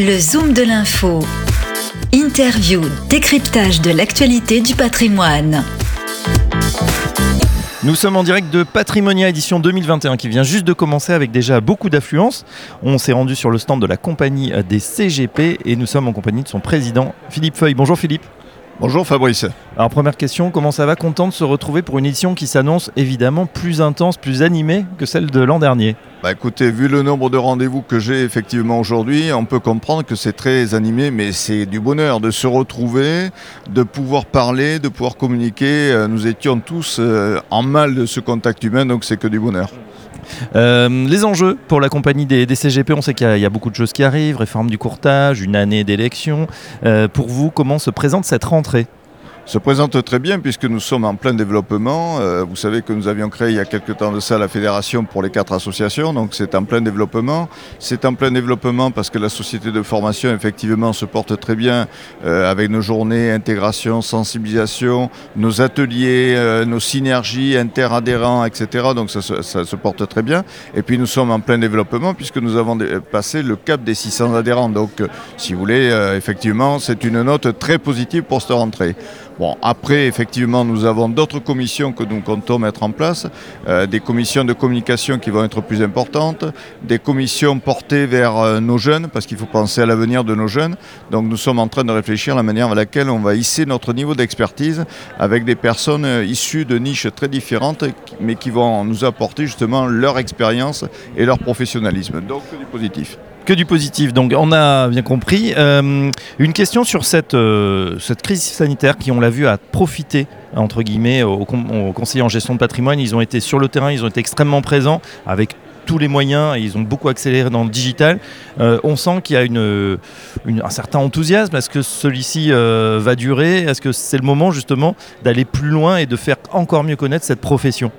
Le Zoom de l'info. Interview, décryptage de l'actualité du patrimoine. Nous sommes en direct de Patrimonia édition 2021 qui vient juste de commencer avec déjà beaucoup d'affluence. On s'est rendu sur le stand de la compagnie des CGP et nous sommes en compagnie de son président Philippe Feuille. Bonjour Philippe. Bonjour Fabrice. Alors première question, comment ça va Content de se retrouver pour une édition qui s'annonce évidemment plus intense, plus animée que celle de l'an dernier? Bah écoutez, vu le nombre de rendez-vous que j'ai effectivement aujourd'hui, on peut comprendre que c'est très animé, mais c'est du bonheur de se retrouver, de pouvoir parler, de pouvoir communiquer. Euh, nous étions tous euh, en mal de ce contact humain, donc c'est que du bonheur. Euh, les enjeux pour la compagnie des, CGP, on sait qu'il y, a beaucoup de choses qui arrivent, réforme du courtage, une année d'élection. Euh, pour vous, comment se présente cette rentrée? Se présente très bien puisque nous sommes en plein développement. Euh, vous savez que nous avions créé il y a quelques temps de ça la fédération pour les quatre associations, donc c'est en plein développement. C'est en plein développement parce que la société de formation effectivement se porte très bien euh, avec nos journées intégration, sensibilisation, nos ateliers, euh, nos synergies interadhérents, etc. Donc ça, ça, se porte très bien. Et puis nous sommes en plein développement puisque nous avons passé le cap des 600 adhérents. Donc si vous voulez, effectivement, c'est une note très positive pour cette rentrée. Bon, après, effectivement, nous avons d'autres commissions que nous comptons mettre en place, euh, des commissions de communication qui vont être plus importantes, des commissions portées vers euh, nos jeunes, parce qu'il faut penser à l'avenir de nos jeunes. Donc nous sommes en train de réfléchir à la manière avec laquelle on va hisser notre niveau d'expertise avec des personnes euh, issues de niches très différentes, mais qui vont nous apporter justement leur expérience et leur professionnalisme. Donc du positif que du positif. Donc on a bien compris. Euh, une question sur cette, euh, cette crise sanitaire qui, on l'a vu, a profité entre guillemets aux, conseillers en gestion de patrimoine. Ils ont été sur le terrain, ils ont été extrêmement présents avec tous les moyens ils ont beaucoup accéléré dans le digital. Euh, on sent qu'il y a un certain enthousiasme. Est-ce que celui-ci va durer? Est-ce que c'est le moment justement d'aller plus loin et de faire encore mieux connaître cette profession?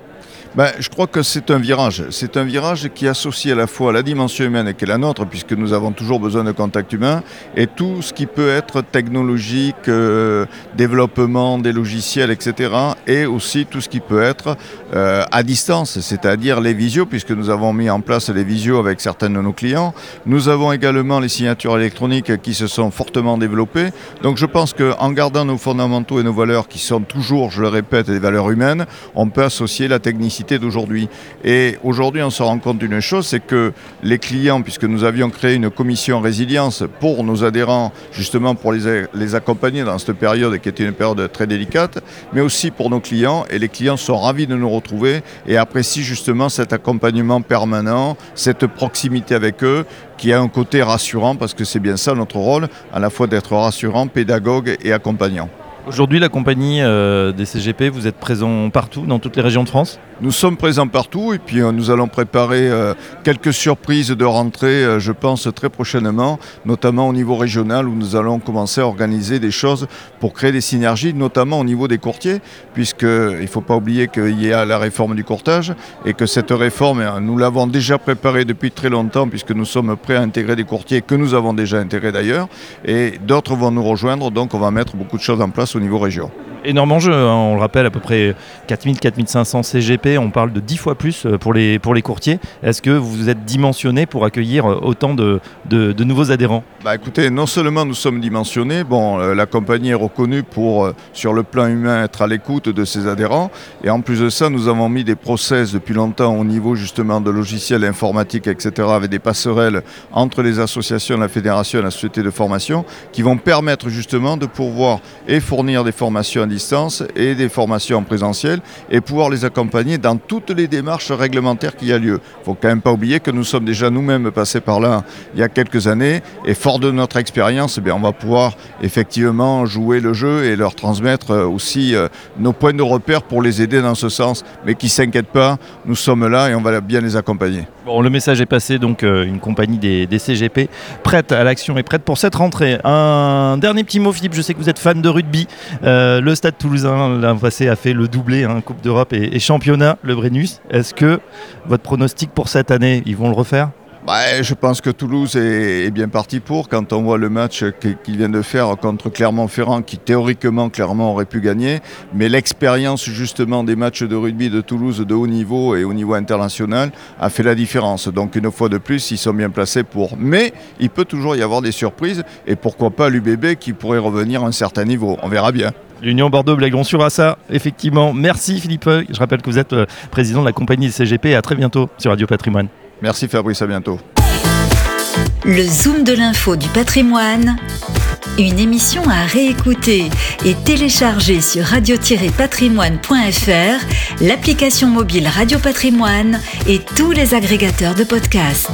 Ben, je crois que c'est un virage. C'est un virage qui associe à la fois la dimension humaine qui est la nôtre, puisque nous avons toujours besoin de contact humain, et tout ce qui peut être technologique, euh, développement des logiciels, etc. Et aussi tout ce qui peut être euh, à distance, c'est-à-dire les visios, puisque nous avons mis en place les visios avec certains de nos clients. Nous avons également les signatures électroniques qui se sont fortement développées. Donc je pense qu'en gardant nos fondamentaux et nos valeurs qui sont toujours, je le répète, des valeurs humaines, on peut associer la technicité d'aujourd'hui. Et aujourd'hui, on se rend compte d'une chose, c'est que les clients, puisque nous avions créé une commission résilience pour nos adhérents, justement pour les, les accompagner dans cette période qui était une période très délicate, mais aussi pour nos clients, et les clients sont ravis de nous retrouver et apprécient justement cet accompagnement permanent, cette proximité avec eux, qui a un côté rassurant, parce que c'est bien ça notre rôle, à la fois d'être rassurant, pédagogue et accompagnant. Aujourd'hui, la compagnie euh, des CGP, vous êtes présent partout, dans toutes les régions de France? Nous sommes présents partout et puis euh, nous allons préparer euh, quelques surprises de rentrée, je pense, très prochainement, notamment au niveau régional où nous allons commencer à organiser des choses pour créer des synergies, notamment au niveau des courtiers, puisqu'il ne faut pas oublier qu'il y a la réforme du courtage et que cette réforme, nous l'avons déjà préparée depuis très longtemps puisque nous sommes prêts à intégrer des courtiers que nous avons déjà intégrés d'ailleurs et d'autres vont nous rejoindre, donc on va mettre beaucoup de choses en place au niveau région. Énorme enjeu, hein. on le rappelle, à peu près 4000-4500 CGP, on parle de 10 fois plus euh, pour les, pour les courtiers. Est-ce que vous êtes dimensionné pour accueillir euh, autant de, de, nouveaux adhérents? Bah Écoutez, non seulement nous sommes dimensionnés, bon, euh, la compagnie est reconnue pour, sur le plan humain, être à l'écoute de ses adhérents, et en plus de ça, nous avons mis des process depuis longtemps au niveau justement de logiciels informatiques, etc., avec des passerelles entre les associations, la fédération et la société de formation, qui vont permettre justement de pouvoir et fournir des formations distance et des formations en présentiel et pouvoir les accompagner dans toutes les démarches réglementaires qui a lieu. Il ne faut quand même pas oublier que nous sommes déjà nous-mêmes passés par là il y a quelques années et fort de notre expérience, eh on va pouvoir effectivement jouer le jeu et leur transmettre euh, aussi euh, nos points de repère pour les aider dans ce sens. Mais qui s'inquiètent pas, nous sommes là et on va bien les accompagner. Bon, le message est passé, donc euh, une compagnie des, CGP prête à l'action et prête pour cette rentrée. Un dernier petit mot, Philippe, je sais que vous êtes fan de rugby. Stade Toulousain, l'an passé, a fait le doublé, hein, Coupe d'Europe et, championnat, le Brennus. Est-ce que votre pronostic pour cette année, ils vont le refaire? Bah, Je pense que Toulouse est, bien parti pour. Quand on voit le match qu'il vient de faire contre Clermont-Ferrand, qui théoriquement, clairement, aurait pu gagner, mais l'expérience justement des matchs de rugby de Toulouse de haut niveau et au niveau international a fait la différence. Donc une fois de plus, ils sont bien placés pour. Mais il peut toujours y avoir des surprises et pourquoi pas l'UBB qui pourrait revenir à un certain niveau. On verra bien. L'Union Bordeaux-Blagon sur ça, effectivement. Merci Philippe. Je rappelle que vous êtes euh, président de la compagnie CGP et à très bientôt sur Radio Patrimoine. Merci Fabrice, à bientôt. Le Zoom de l'info du patrimoine, une émission à réécouter et télécharger sur radio-patrimoine.fr, l'application mobile Radio Patrimoine et tous les agrégateurs de podcasts.